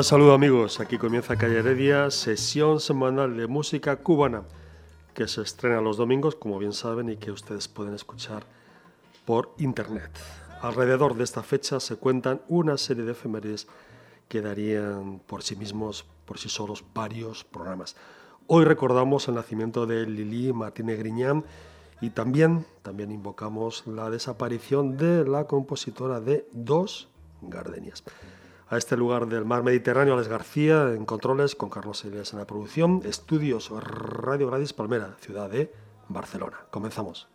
cordial saludo amigos, aquí comienza Calle Heredia, sesión semanal de música cubana que se estrena los domingos, como bien saben, y que ustedes pueden escuchar por internet. Alrededor de esta fecha se cuentan una serie de efemérides que darían por sí mismos, por sí solos, varios programas. Hoy recordamos el nacimiento de Lili Martínez Griñán y también, también invocamos la desaparición de la compositora de Dos Gardenias a este lugar del mar Mediterráneo, Alex García en controles, con Carlos Elias en la producción, estudios Radio Gradis Palmera, ciudad de Barcelona. Comenzamos.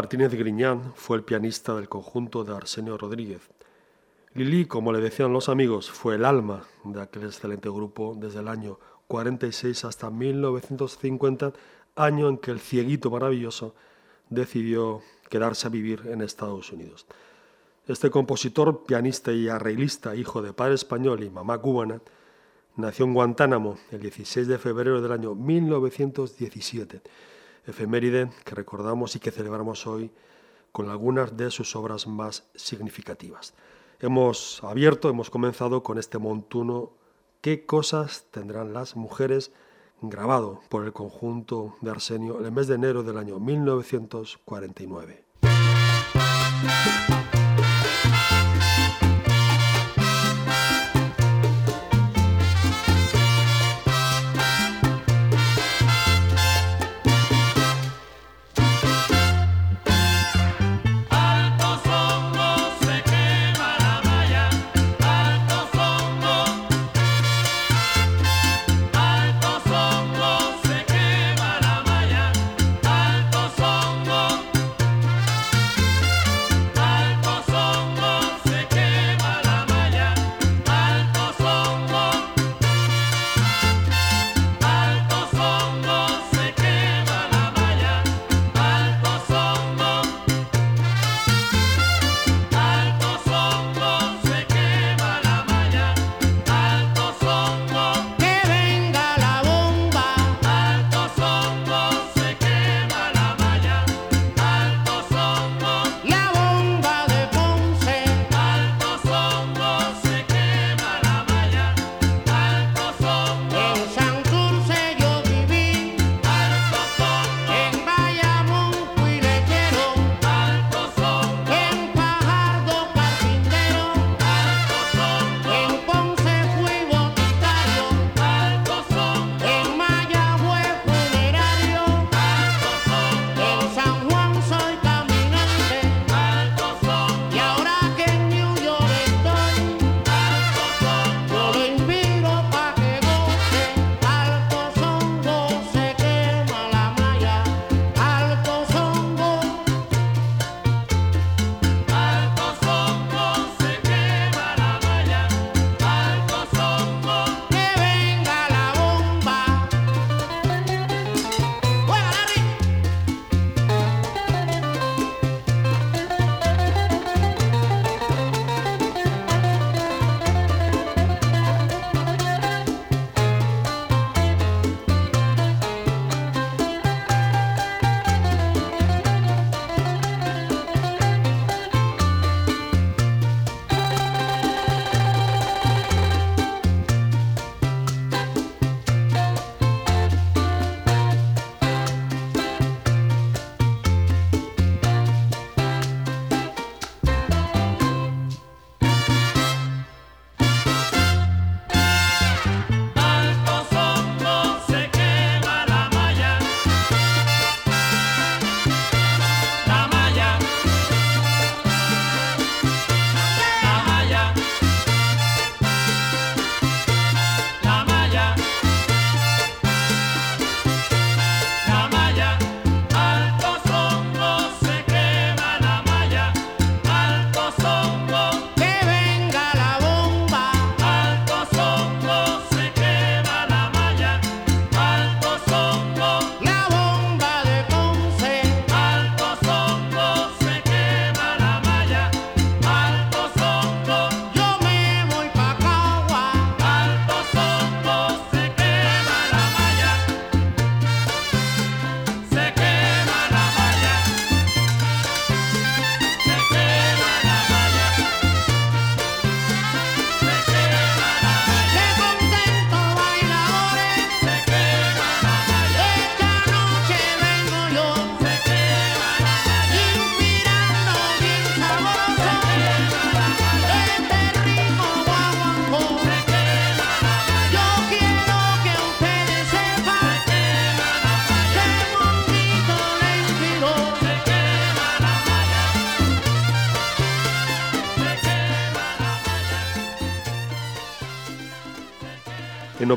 Martínez Griñán fue el pianista del conjunto de Arsenio Rodríguez. Lili, como le decían los amigos, fue el alma de aquel excelente grupo desde el año 46 hasta 1950, año en que el cieguito maravilloso decidió quedarse a vivir en Estados Unidos. Este compositor, pianista y arreglista, hijo de padre español y mamá cubana, nació en Guantánamo el 16 de febrero del año 1917 efeméride que recordamos y que celebramos hoy con algunas de sus obras más significativas. Hemos abierto, hemos comenzado con este montuno ¿Qué cosas tendrán las mujeres? grabado por el conjunto de Arsenio en el mes de enero del año 1949.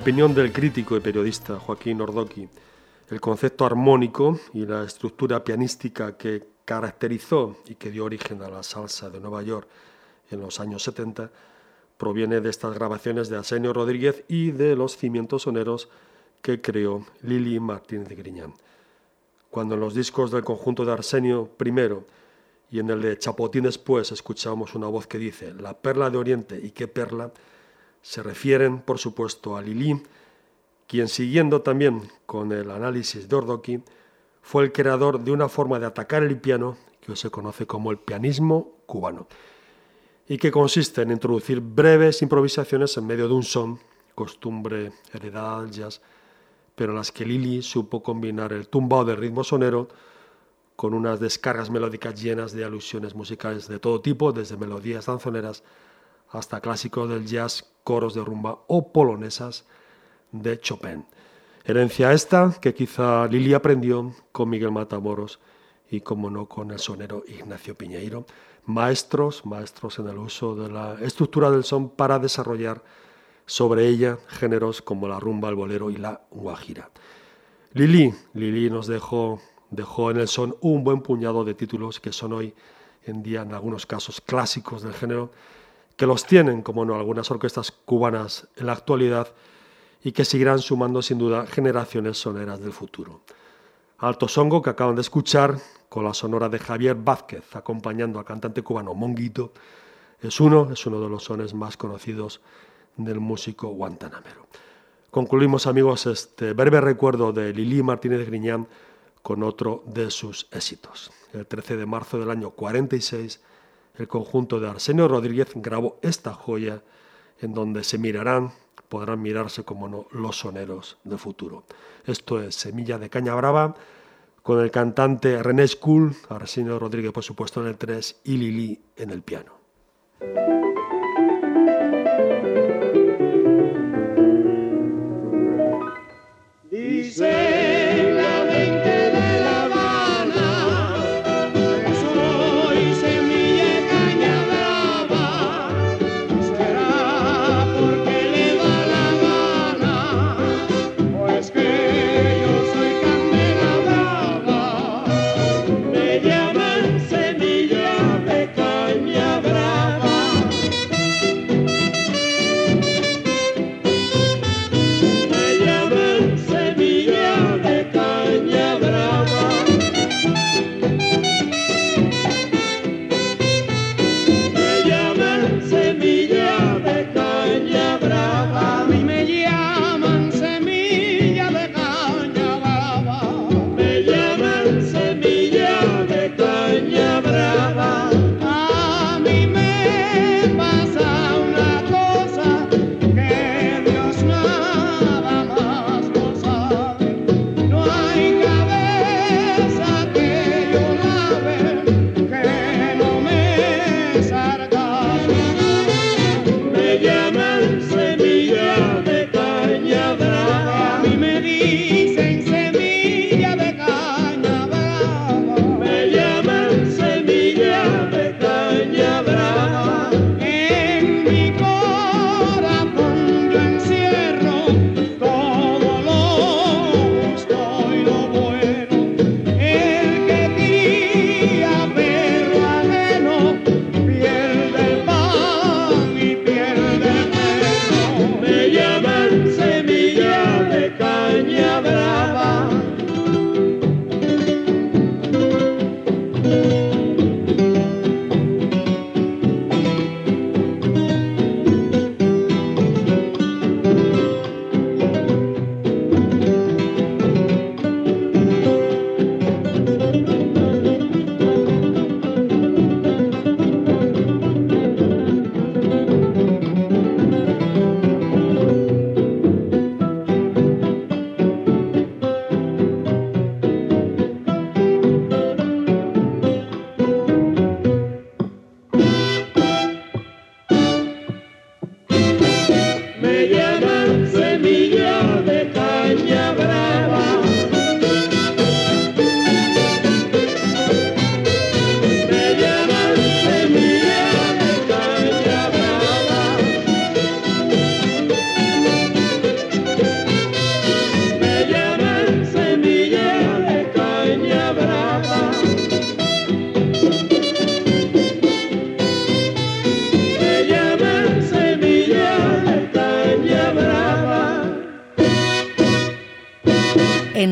Opinión del crítico y periodista Joaquín Ordoqui, el concepto armónico y la estructura pianística que caracterizó y que dio origen a la salsa de Nueva York en los años 70 proviene de estas grabaciones de Arsenio Rodríguez y de los cimientos soneros que creó Lili Martínez Griñán. Cuando en los discos del conjunto de Arsenio primero y en el de Chapotín después escuchamos una voz que dice La perla de Oriente y qué perla, se refieren por supuesto a Lili, quien siguiendo también con el análisis de Ordoqui, fue el creador de una forma de atacar el piano que hoy se conoce como el pianismo cubano y que consiste en introducir breves improvisaciones en medio de un son, costumbre heredada del jazz, pero en las que Lili supo combinar el tumbao del ritmo sonero con unas descargas melódicas llenas de alusiones musicales de todo tipo, desde melodías danzoneras hasta clásicos del jazz, coros de rumba o polonesas de Chopin. Herencia esta que quizá Lili aprendió con Miguel Matamoros y, como no, con el sonero Ignacio Piñeiro, maestros, maestros en el uso de la estructura del son para desarrollar sobre ella géneros como la rumba, el bolero y la guajira. Lili, Lili nos dejó, dejó en el son un buen puñado de títulos que son hoy en día en algunos casos clásicos del género, que los tienen, como no, algunas orquestas cubanas en la actualidad y que seguirán sumando sin duda generaciones soneras del futuro. Alto Songo que acaban de escuchar con la sonora de Javier Vázquez acompañando al cantante cubano Monguito es uno, es uno de los sones más conocidos del músico guantanamero. Concluimos amigos este breve recuerdo de Lili Martínez Griñán con otro de sus éxitos. El 13 de marzo del año 46 el conjunto de Arsenio Rodríguez grabó esta joya en donde se mirarán podrán mirarse como no los soneros del futuro. Esto es Semilla de Caña Brava con el cantante René School, Arsenio Rodríguez por supuesto en el 3 y Lili en el piano.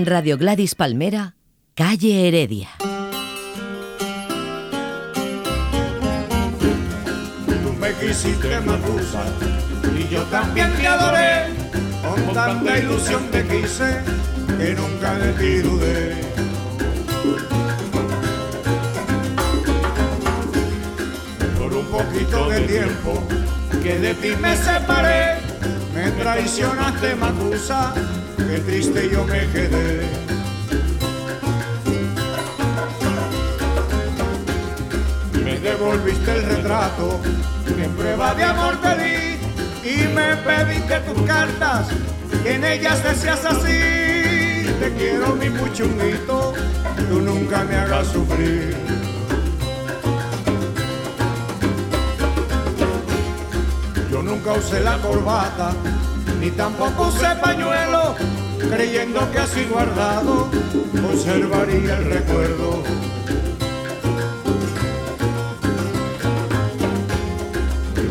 Radio Gladys Palmera, calle Heredia. Tú me quisiste Matusa y yo también te adoré. Con tanta ilusión te quise que nunca de ti dudé. Por un poquito de tiempo que de ti me separé, me traicionaste Matusa, qué triste yo me quedé. Me devolviste el retrato que en prueba de amor te di y me pediste tus cartas en ellas decías así te quiero mi puchunguito tú nunca me hagas sufrir yo nunca usé la corbata ni tampoco usé pañuelo creyendo que así guardado conservaría el recuerdo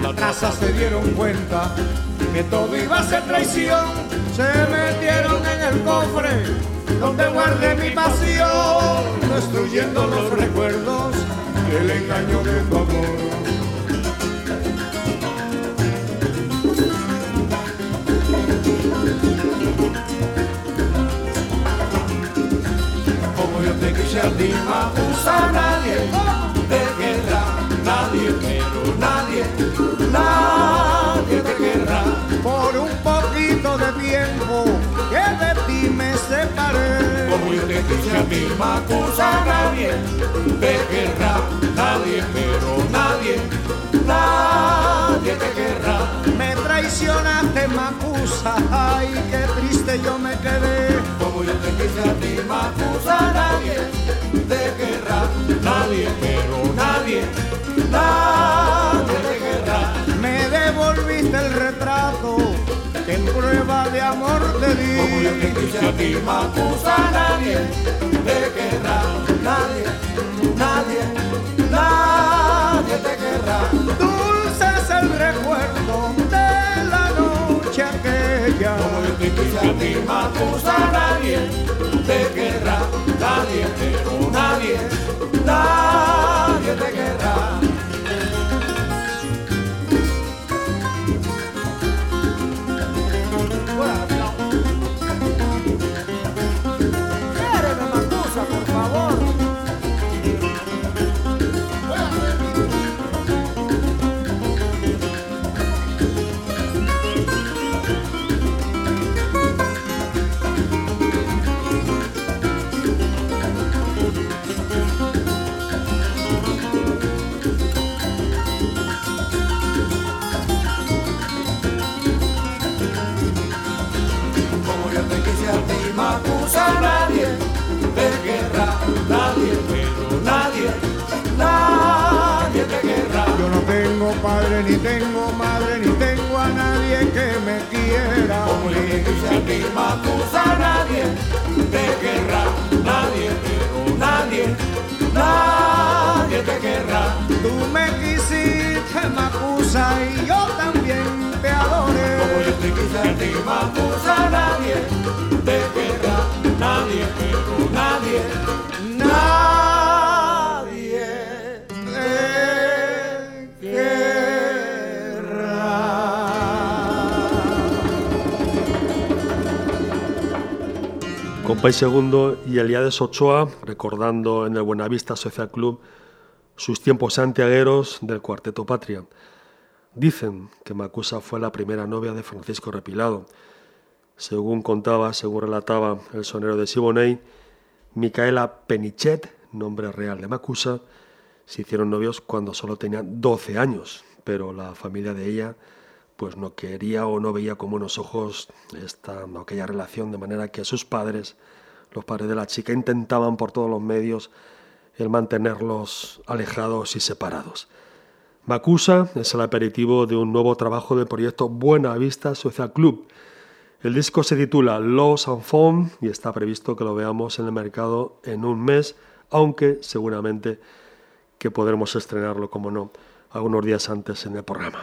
las trazas se dieron cuenta que todo iba a ser traición. Se metieron en el cofre donde guardé mi pasión, destruyendo los recuerdos y el engaño de tu amor. Como yo te quise a ti, Mapusa, nadie te querrá, nadie, pero nadie, nadie te querrá. Por un poquito de tiempo que de ti me separé. Como yo te quise a ti, Mapusa, nadie te querrá, nadie, pero nadie, nadie te querrá. Me traicionaste, Macusa, ay, qué triste yo me quedé. Como yo te quise a ti, Macusa, nadie te querrá, nadie, pero nadie, nadie te querrá. Me devolviste el retrato que en prueba de amor te di. Como yo te quise a ti, Macusa, nadie te querrá, nadie, nadie, nadie te querrá. Dulce es el recuerdo aquella. Como yo te quise a ti, Macusa, nadie te querrá, nadie, pero nadie, nadie te querrá. Compay Segundo y Eliades Ochoa, recordando en el Buenavista Social Club sus tiempos santiagueros del Cuarteto Patria. Dicen que Macusa fue la primera novia de Francisco Repilado. Según contaba, según relataba el sonero de Siboney, Micaela Penichet, nombre real de Macusa, se hicieron novios cuando solo tenían 12 años, pero la familia de ella pues no quería o no veía con buenos ojos esta, aquella relación, de manera que sus padres, los padres de la chica, intentaban por todos los medios el mantenerlos alejados y separados. Macusa es el aperitivo de un nuevo trabajo del proyecto Buena Vista Social Club. El disco se titula Los Enfants y está previsto que lo veamos en el mercado en un mes, aunque seguramente que podremos estrenarlo, como no, algunos días antes en el programa.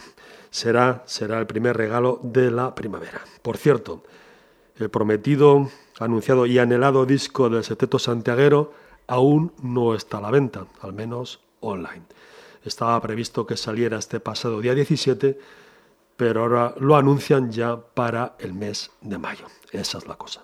Será, será el primer regalo de la primavera. Por cierto, el prometido anunciado y anhelado disco del Seteto Santiaguero aún no está a la venta, al menos online. Estaba previsto que saliera este pasado día 17, pero ahora lo anuncian ya para el mes de mayo. Esa es la cosa.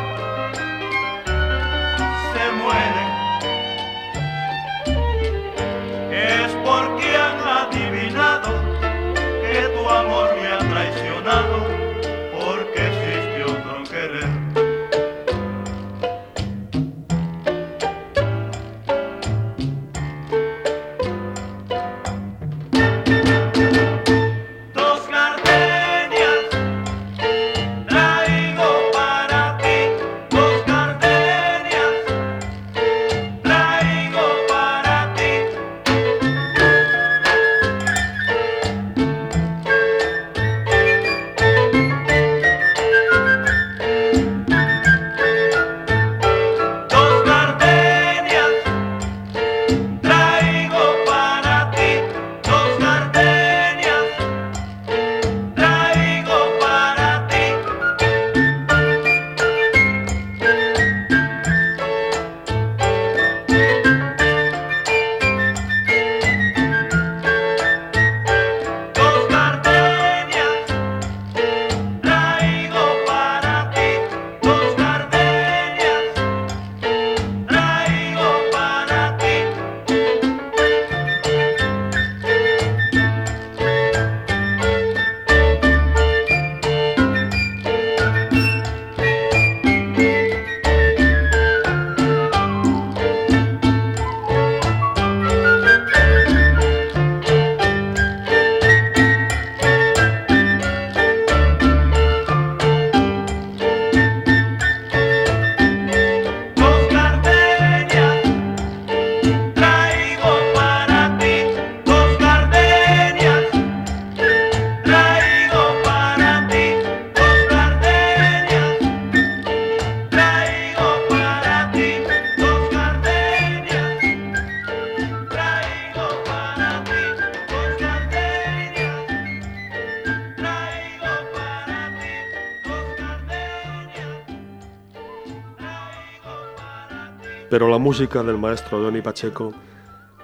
la música del maestro Donny Pacheco,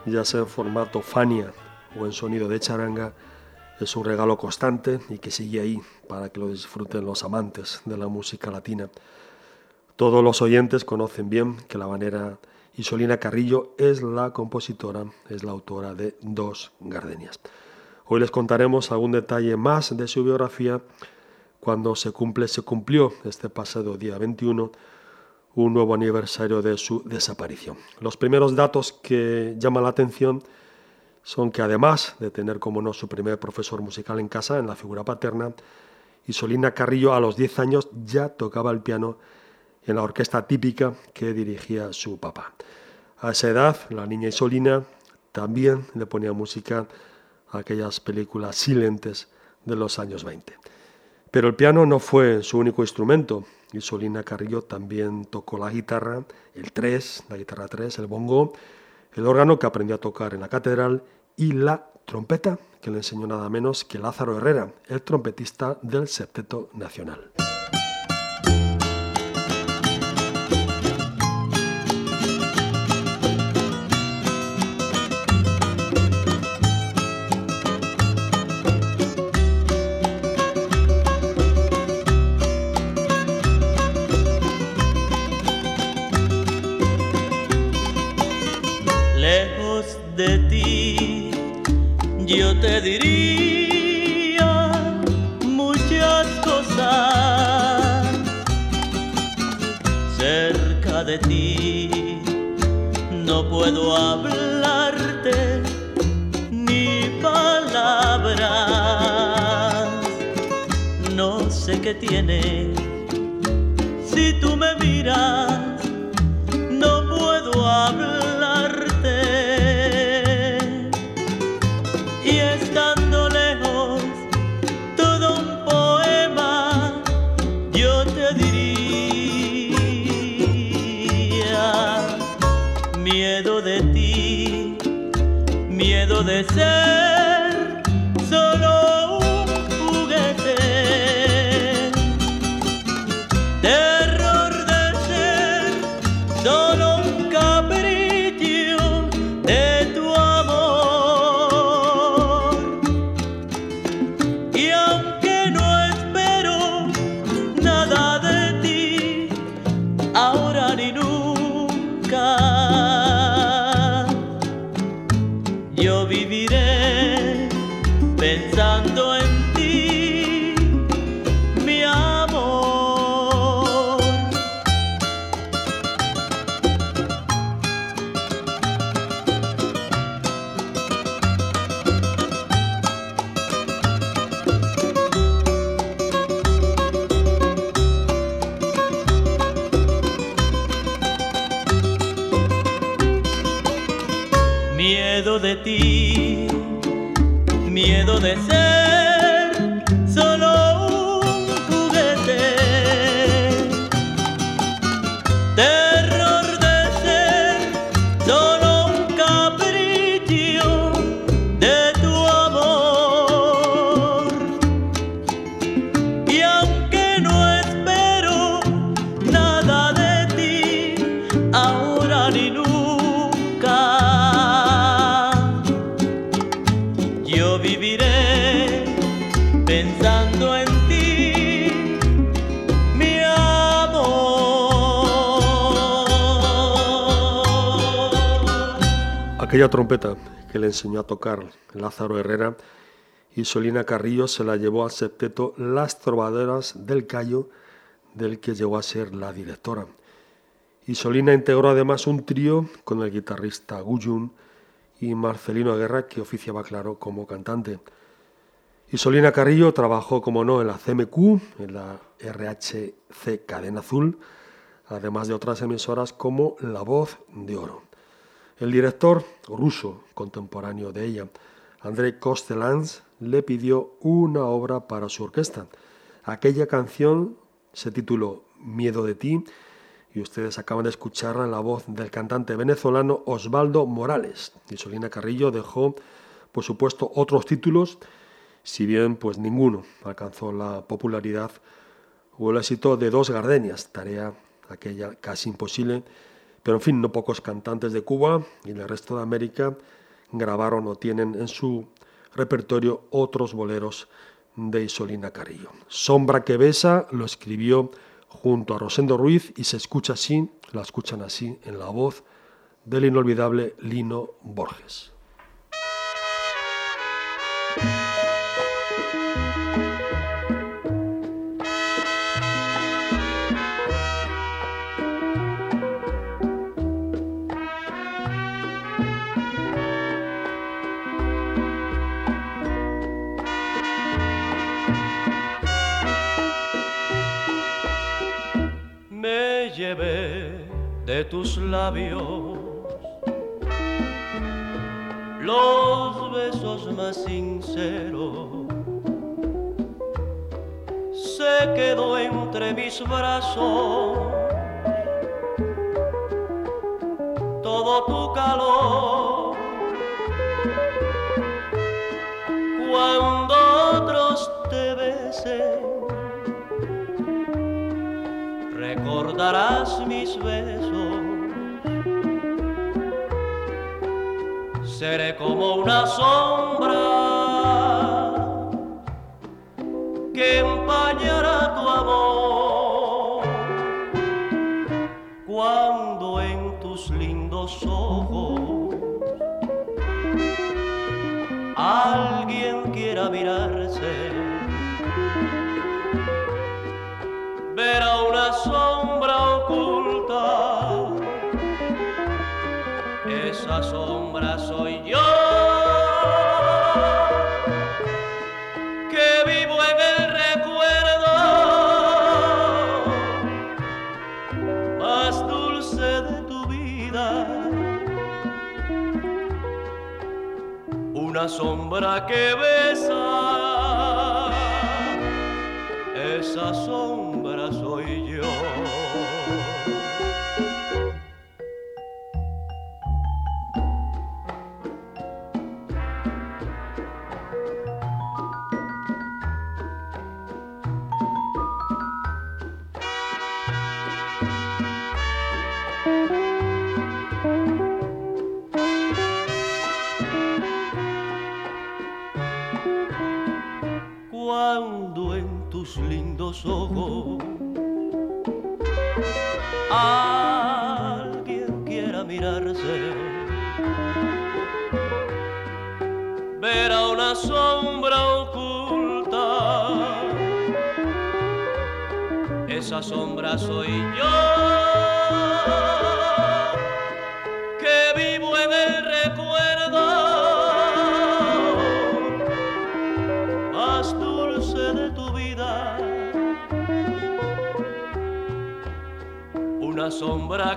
ya sea en formato Fania o en sonido de charanga, es un regalo constante y que sigue ahí para que lo disfruten los amantes de la música latina. Todos los oyentes conocen bien que la banera Isolina Carrillo es la compositora, es la autora de Dos Gardenias. Hoy les contaremos algún detalle más de su biografía cuando se cumple, se cumplió este pasado día 21 un nuevo aniversario de su desaparición. Los primeros datos que llaman la atención son que además de tener como no su primer profesor musical en casa, en la figura paterna, Isolina Carrillo a los 10 años ya tocaba el piano en la orquesta típica que dirigía su papá. A esa edad, la niña Isolina también le ponía música a aquellas películas silentes de los años 20. Pero el piano no fue su único instrumento. Isolina Carrillo también tocó la guitarra, el tres, la guitarra 3, el bongo, el órgano que aprendió a tocar en la catedral y la trompeta que le enseñó nada menos que Lázaro Herrera, el trompetista del Septeto Nacional. Si tú me miras, no puedo hablarte. Y estando lejos, todo un poema yo te diría. Miedo de ti, miedo de ser. Io vivirei pensando miedo de ser. Trompeta que le enseñó a tocar Lázaro Herrera y Solina Carrillo se la llevó al septeto Las Trovadoras del Cayo, del que llegó a ser la directora. Y Solina integró además un trío con el guitarrista Guyun y Marcelino Guerra, que oficiaba, claro, como cantante. Y Solina Carrillo trabajó, como no, en la CMQ, en la RHC Cadena Azul, además de otras emisoras como La Voz de Oro. El director ruso contemporáneo de ella, Andrei Kostelans, le pidió una obra para su orquesta. Aquella canción se tituló Miedo de ti y ustedes acaban de escucharla en la voz del cantante venezolano Osvaldo Morales. Y Solina Carrillo dejó, por supuesto, otros títulos, si bien pues ninguno alcanzó la popularidad o el éxito de Dos Gardenias, tarea aquella casi imposible pero en fin, no pocos cantantes de Cuba y del resto de América grabaron o tienen en su repertorio otros boleros de Isolina Carillo. Sombra que besa lo escribió junto a Rosendo Ruiz y se escucha así, la escuchan así en la voz del inolvidable Lino Borges. Tus labios los besos más sinceros. Se quedó entre mis brazos todo tu calor. Cuando otros te besen recordarás mis besos. Seré como una sombra que empañará tu amor. Cuando en tus lindos ojos alguien quiera mirarse Esa sombra soy yo. Que vivo en el recuerdo más dulce de tu vida. Una sombra que besa esa sombra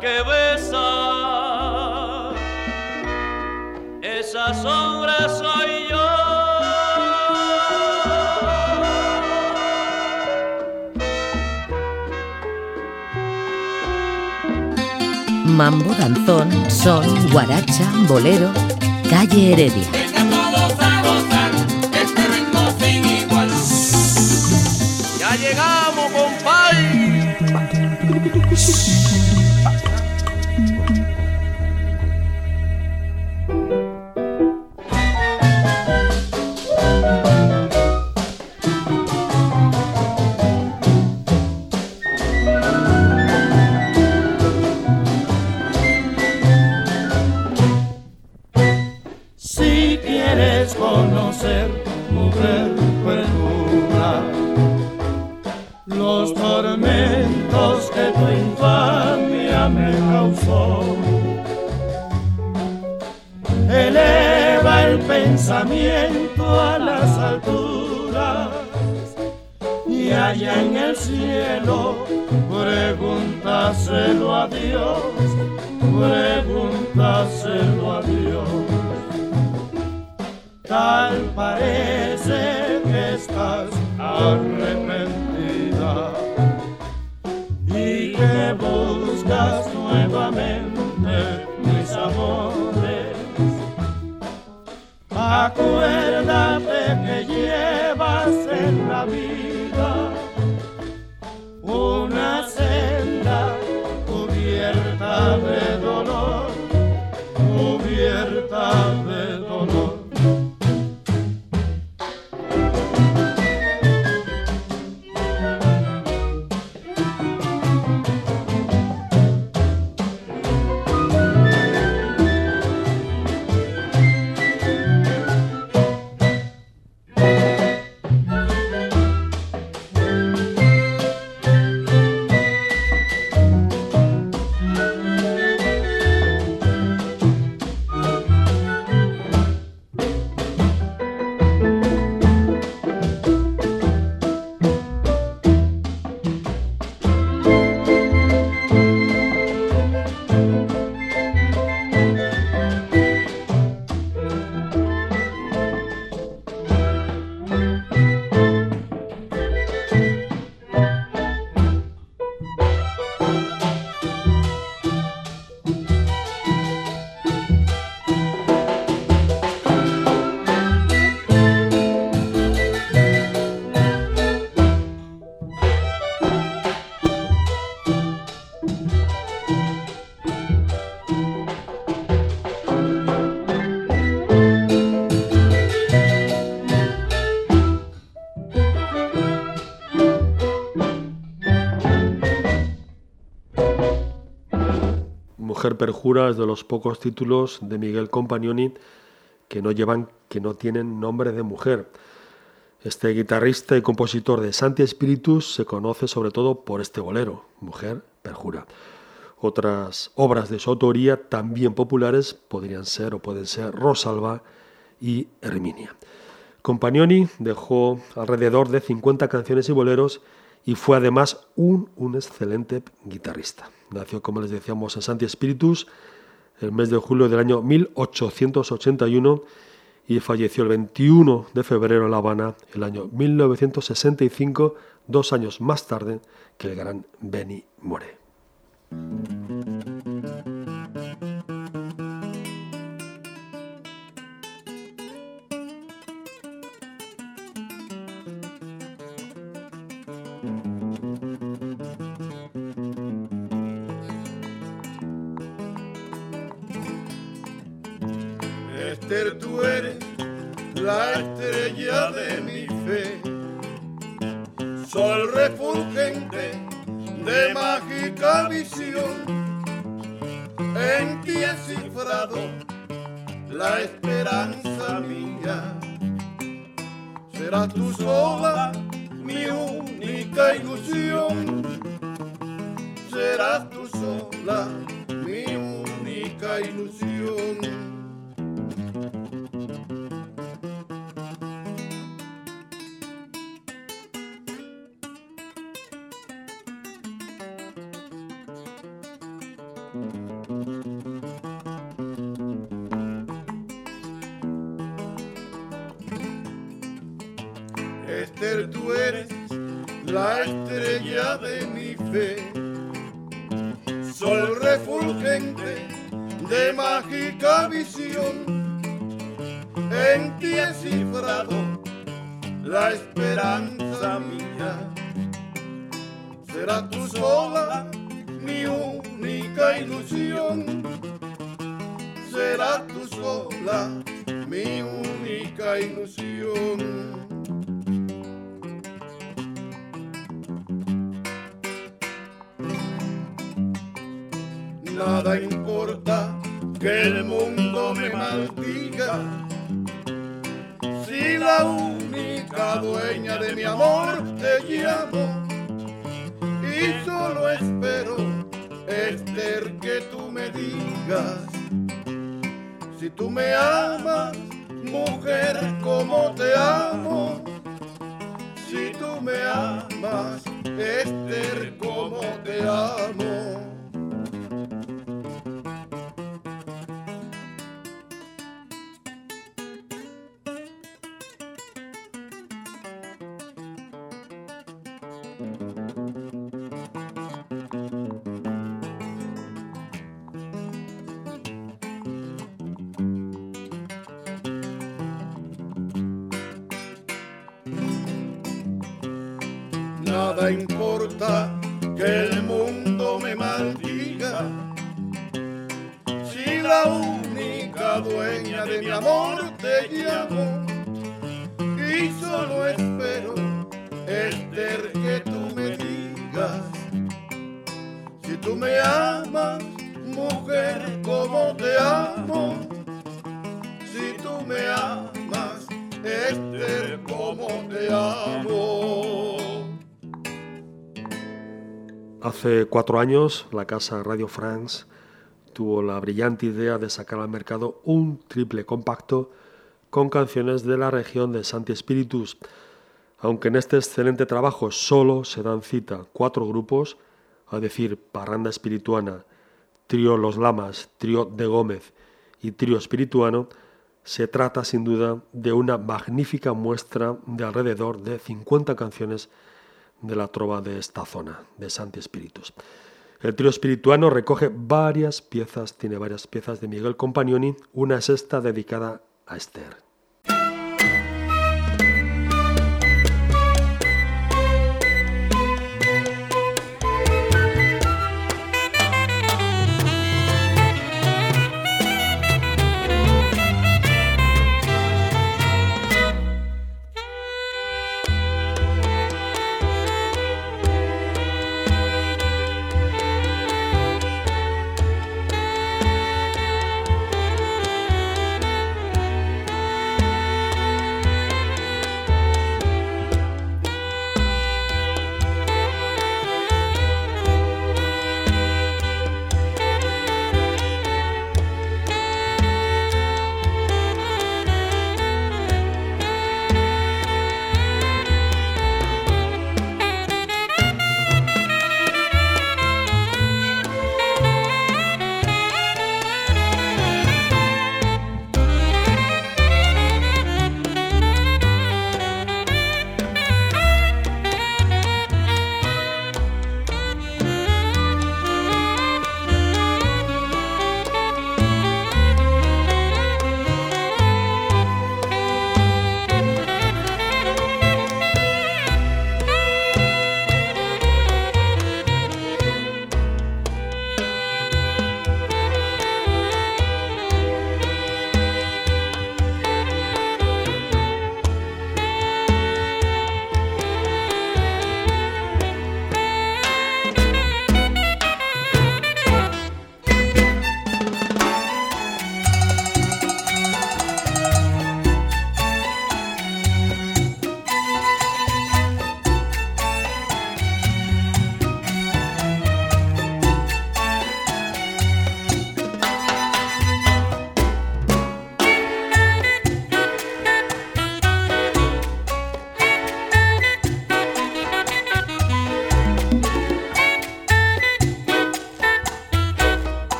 que besa, esa sombra soy yo. Mambo, danzón, son, guaracha, bolero, calle Heredia. Ya Perjura es de los pocos títulos de Miguel Compagnoni que no llevan, que no tienen nombre de mujer. Este guitarrista y compositor de Santi Espíritus se conoce sobre todo por este bolero, Mujer Perjura. Otras obras de su autoría también populares podrían ser o pueden ser Rosalba y Herminia. Compagnoni dejó alrededor de 50 canciones y boleros y fue además un, un excelente guitarrista. Nació, como les decíamos, en Santi Espíritus el mes de julio del año 1881 y falleció el 21 de febrero en La Habana, el año 1965, dos años más tarde que el gran Benny More. La estrella de mi fe, sol refulgente de mágica visión. En ti he cifrado la esperanza mía. Serás tú sola mi única ilusión. Serás tú sola mi única ilusión. Nada importa que el mundo me maldiga. Si la única dueña de mi amor te llamo y solo espero, Esther, Cuatro años, la casa Radio France tuvo la brillante idea de sacar al mercado un triple compacto con canciones de la región de Santi Espíritus. Aunque en este excelente trabajo solo se dan cita cuatro grupos, a decir Parranda Espirituana, Trío Los Lamas, Trío de Gómez y Trío Espirituano, se trata sin duda de una magnífica muestra de alrededor de 50 canciones de la trova de esta zona, de Santi Espíritus. El trío espirituano recoge varias piezas, tiene varias piezas de Miguel Compagnoni, una es esta dedicada a Esther.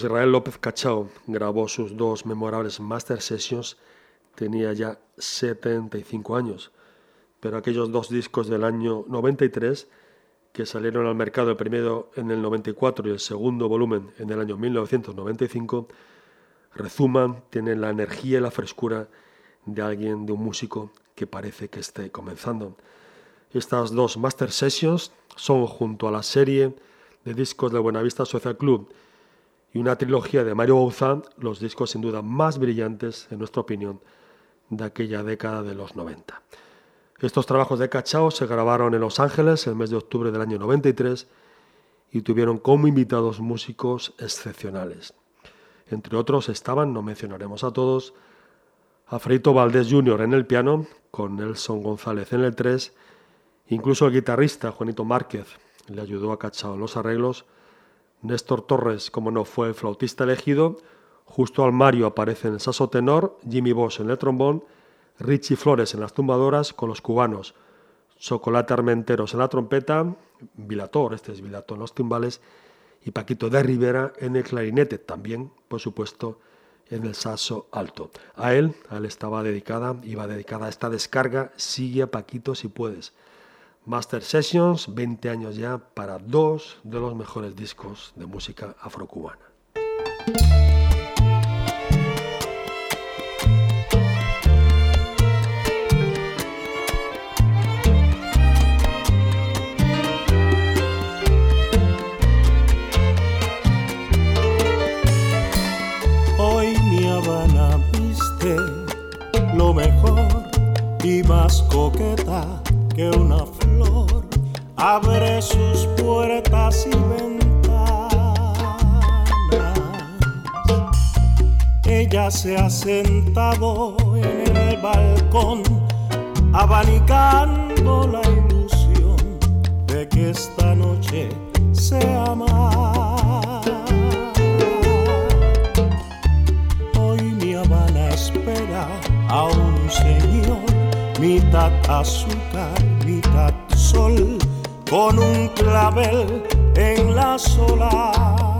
Israel López Cachao grabó sus dos memorables Master Sessions, tenía ya 75 años, pero aquellos dos discos del año 93 que salieron al mercado el primero en el 94 y el segundo volumen en el año 1995, rezuman, tienen la energía y la frescura de alguien, de un músico que parece que esté comenzando. Estas dos Master Sessions son, junto a la serie de discos de Buenavista Social Club y una trilogía de Mario Bauzán, los discos sin duda más brillantes, en nuestra opinión, de aquella década de los 90. Estos trabajos de Cachao se grabaron en Los Ángeles el mes de octubre del año 93 y tuvieron como invitados músicos excepcionales. Entre otros estaban, no mencionaremos a todos, Alfredito Valdés Jr. en el piano, con Nelson González en el 3, incluso el guitarrista Juanito Márquez le ayudó a Cachao en los arreglos, Néstor Torres, como no fue el flautista elegido, justo al Mario aparece el saxo tenor, Jimmy Bosch en el trombón, Richie Flores en las tumbadoras con los cubanos, Chocolate Armenteros en la trompeta, Vilator, este es Vilator en los timbales, y Paquito de Rivera en el clarinete, también, por supuesto, en el saxo alto. A él, a él estaba dedicada, iba dedicada a esta descarga, sigue a Paquito si puedes. Master Sessions, 20 años ya para dos de los mejores discos de música afrocubana. Hoy mi Habana viste lo mejor y más coqueta que una flor abre sus puertas y ventanas. Ella se ha sentado en el balcón, abanicando la ilusión de que esta noche se ama. Hoy mi Habana espera a un señor mitad azúcar, sol, con un clavel en la solapa.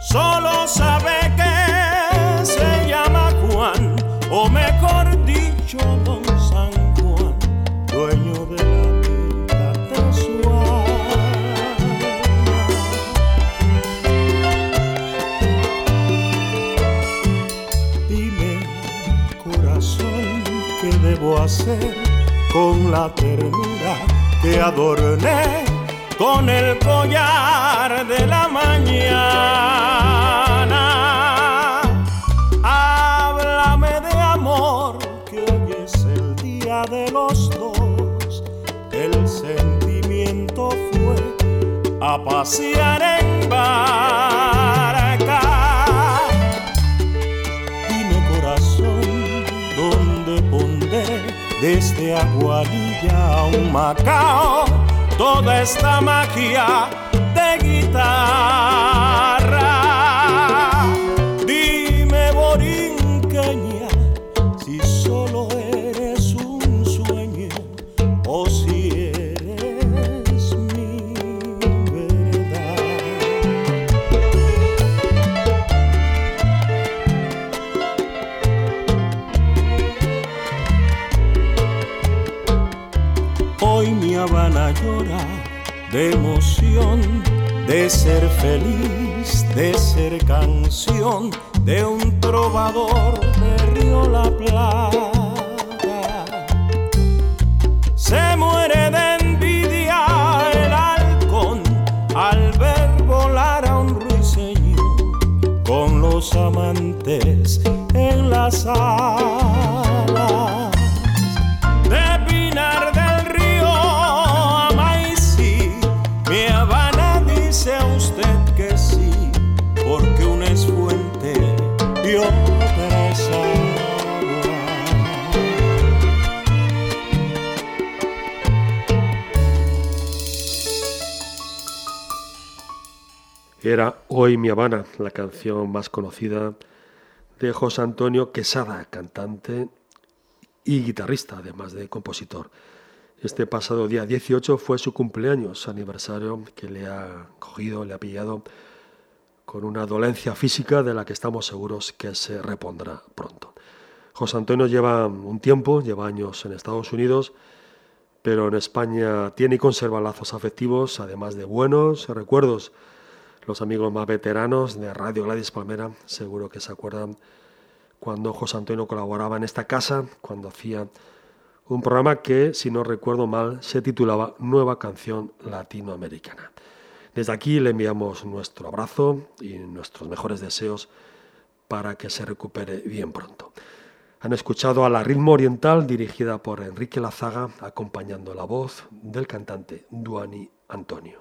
Solo sabe que se llama Juan, o mejor dicho, Don con la ternura que adorné con el collar de la mañana? Háblame de amor, que hoy es el día de los dos. El sentimiento fue a pasear en barca. Desde Aguadilla a un Macao toda esta magia de guitarra? De emoción, de ser feliz, de ser canción de un trovador de Río La Plata. Se muere de envidia el halcón al ver volar a un ruiseñor con los amantes en Era Hoy mi Habana, la canción más conocida de José Antonio Quesada, cantante y guitarrista, además de compositor. Este pasado día 18 fue su cumpleaños, aniversario que le ha cogido, le ha pillado con una dolencia física de la que estamos seguros que se repondrá pronto. José Antonio lleva un tiempo, lleva años en Estados Unidos, pero en España tiene y conserva lazos afectivos, además de buenos recuerdos. Los amigos más veteranos de Radio Gladys Palmera seguro que se acuerdan cuando José Antonio colaboraba en esta casa, cuando hacía un programa que, si no recuerdo mal, se titulaba Nueva Canción Latinoamericana. Desde aquí le enviamos nuestro abrazo y nuestros mejores deseos para que se recupere bien pronto. Han escuchado a la ritmo oriental dirigida por Enrique Lazaga, acompañando la voz del cantante Duani Antonio.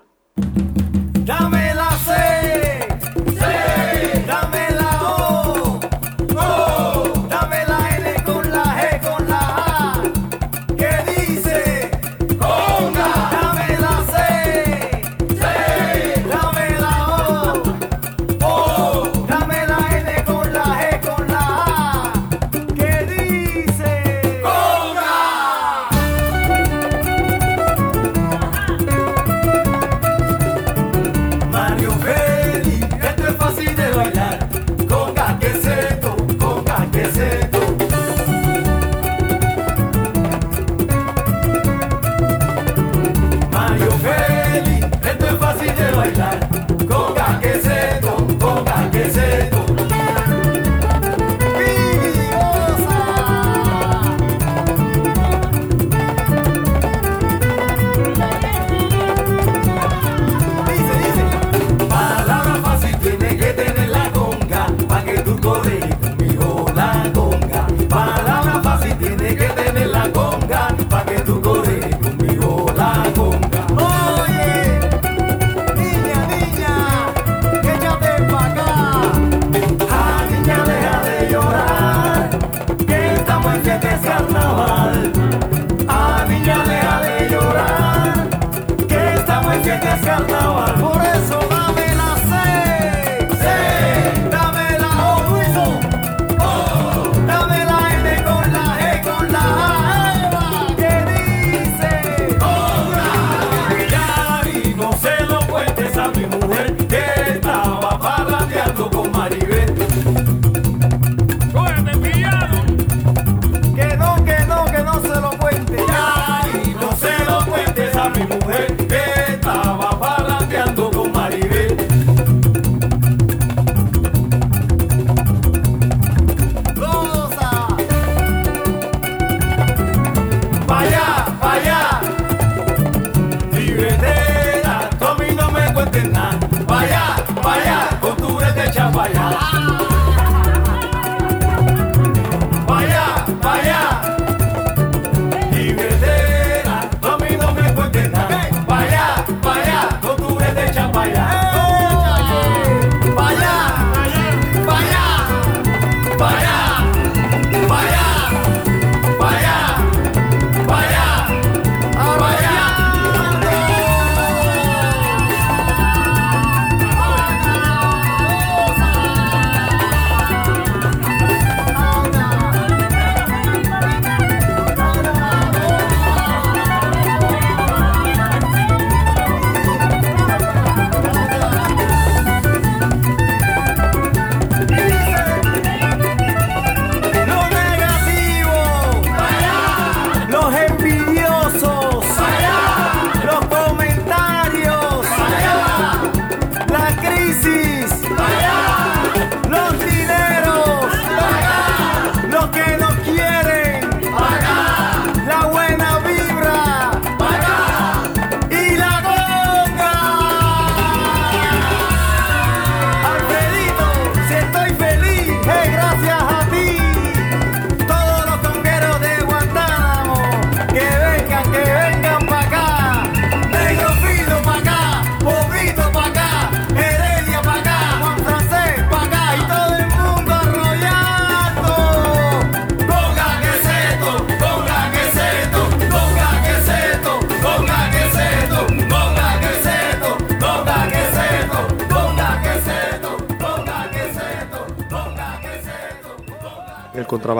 Dame la C, C, dame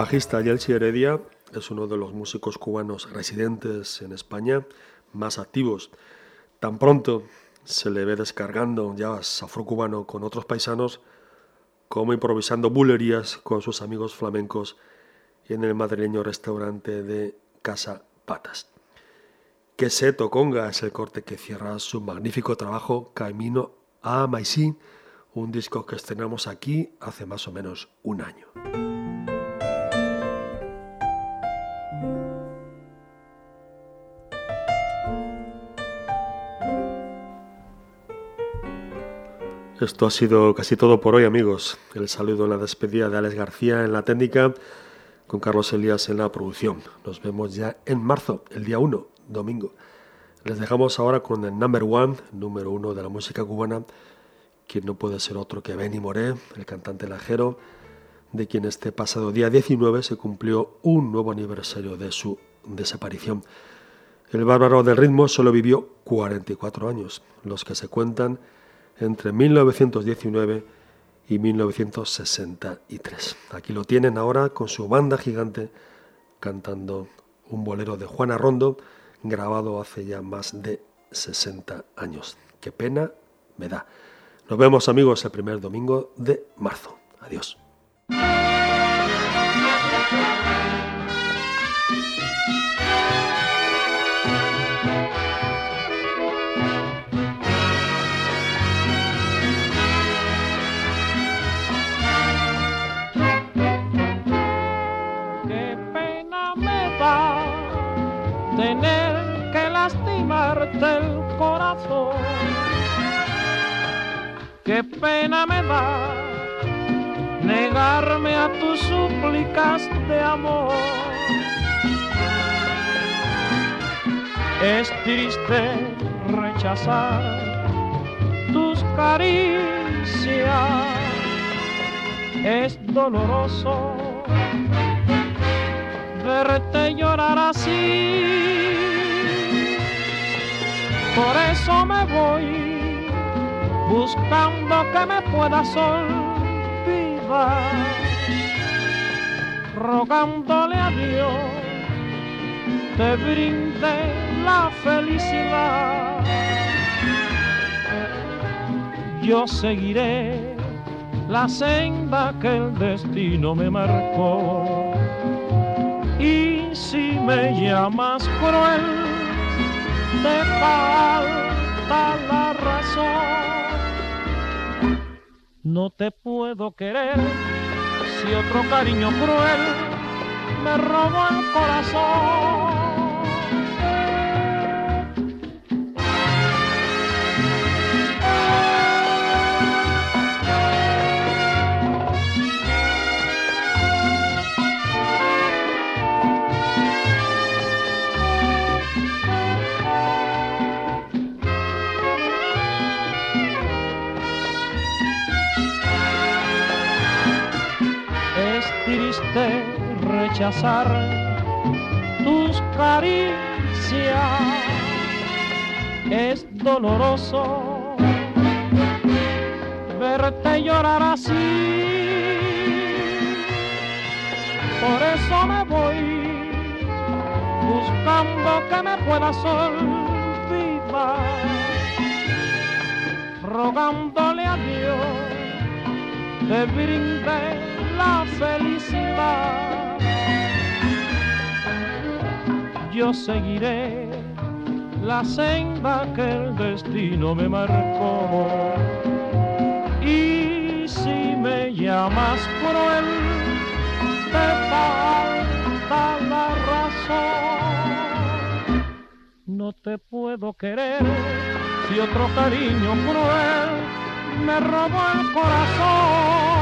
Contrabajista Yelsi Heredia es uno de los músicos cubanos residentes en España más activos. Tan pronto se le ve descargando jazz afrocubano con otros paisanos, como improvisando bulerías con sus amigos flamencos en el madrileño restaurante de Casa Patas. Que se toconga es el corte que cierra su magnífico trabajo Camino a Maisí, un disco que estrenamos aquí hace más o menos un año. Esto ha sido casi todo por hoy, amigos. El saludo en la despedida de Alex García en la técnica, con Carlos Elías en la producción. Nos vemos ya en marzo, el día 1, domingo. Les dejamos ahora con el number one, número uno de la música cubana, que no puede ser otro que Benny Moré, el cantante lajero, de quien este pasado día 19 se cumplió un nuevo aniversario de su desaparición. El bárbaro del ritmo solo vivió 44 años, los que se cuentan entre 1919 y 1963. Aquí lo tienen ahora con su banda gigante cantando un bolero de Juana Rondo grabado hace ya más de 60 años. Qué pena me da. Nos vemos amigos el primer domingo de marzo. Adiós. El corazón. Qué pena me da negarme a tus súplicas de amor. Es triste rechazar tus caricias, es doloroso verte llorar así por eso me voy buscando que me puedas olvidar, rogándole a Dios te brinde la felicidad. Yo seguiré la senda que el destino me marcó. Y si me llamas cruel, te falta la razón. No te puedo querer si otro cariño cruel me robó el corazón. Rechazar tus caricias. Es doloroso verte llorar así. Por eso me voy buscando que me puedas olvidar, rogándole a Dios que brinde la felicidad yo seguiré la senda que el destino me marcó. Y si me llamas cruel, te falta la razón. No te puedo querer si otro cariño cruel me robó el corazón.